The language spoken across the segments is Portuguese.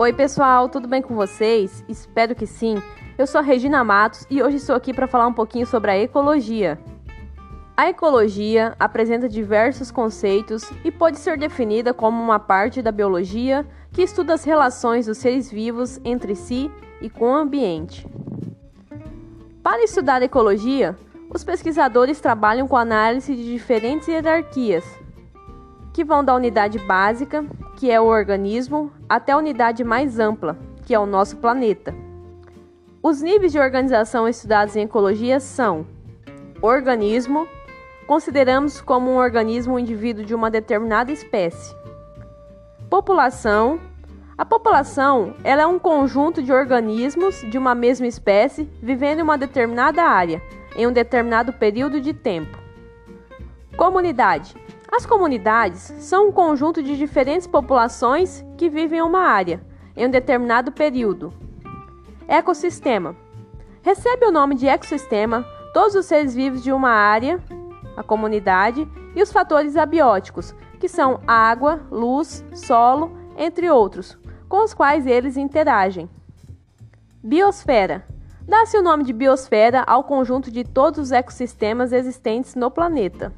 Oi, pessoal, tudo bem com vocês? Espero que sim. Eu sou Regina Matos e hoje estou aqui para falar um pouquinho sobre a ecologia. A ecologia apresenta diversos conceitos e pode ser definida como uma parte da biologia que estuda as relações dos seres vivos entre si e com o ambiente. Para estudar ecologia, os pesquisadores trabalham com análise de diferentes hierarquias, que vão da unidade básica, que é o organismo, até a unidade mais ampla, que é o nosso planeta. Os níveis de organização estudados em ecologia são: organismo, consideramos como um organismo um indivíduo de uma determinada espécie. População, a população ela é um conjunto de organismos de uma mesma espécie vivendo em uma determinada área, em um determinado período de tempo. Comunidade. As comunidades são um conjunto de diferentes populações que vivem em uma área, em um determinado período. Ecossistema. Recebe o nome de ecossistema todos os seres vivos de uma área, a comunidade, e os fatores abióticos, que são água, luz, solo, entre outros, com os quais eles interagem. Biosfera. Dá-se o nome de biosfera ao conjunto de todos os ecossistemas existentes no planeta.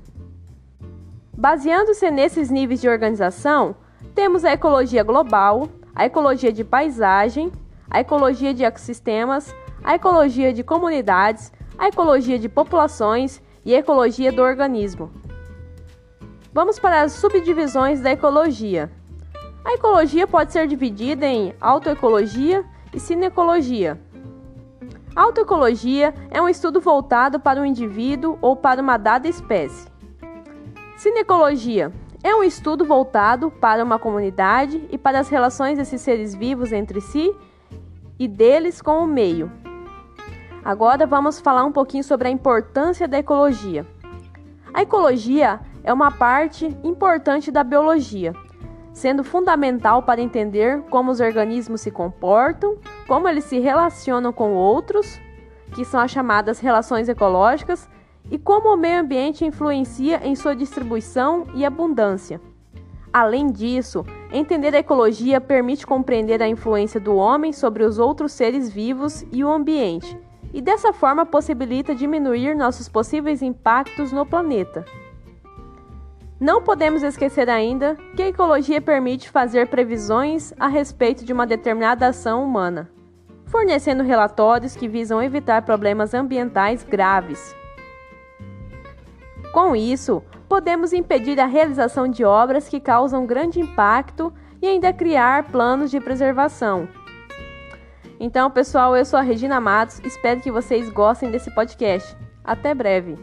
Baseando-se nesses níveis de organização, temos a ecologia global, a ecologia de paisagem, a ecologia de ecossistemas, a ecologia de comunidades, a ecologia de populações e a ecologia do organismo. Vamos para as subdivisões da ecologia. A ecologia pode ser dividida em autoecologia e sinecologia. Autoecologia é um estudo voltado para o indivíduo ou para uma dada espécie. Cinecologia é um estudo voltado para uma comunidade e para as relações desses seres vivos entre si e deles com o meio. Agora vamos falar um pouquinho sobre a importância da ecologia. A ecologia é uma parte importante da biologia, sendo fundamental para entender como os organismos se comportam, como eles se relacionam com outros, que são as chamadas relações ecológicas, e como o meio ambiente influencia em sua distribuição e abundância. Além disso, entender a ecologia permite compreender a influência do homem sobre os outros seres vivos e o ambiente, e dessa forma possibilita diminuir nossos possíveis impactos no planeta. Não podemos esquecer ainda que a ecologia permite fazer previsões a respeito de uma determinada ação humana, fornecendo relatórios que visam evitar problemas ambientais graves. Com isso, podemos impedir a realização de obras que causam grande impacto e ainda criar planos de preservação. Então, pessoal, eu sou a Regina Matos, espero que vocês gostem desse podcast. Até breve!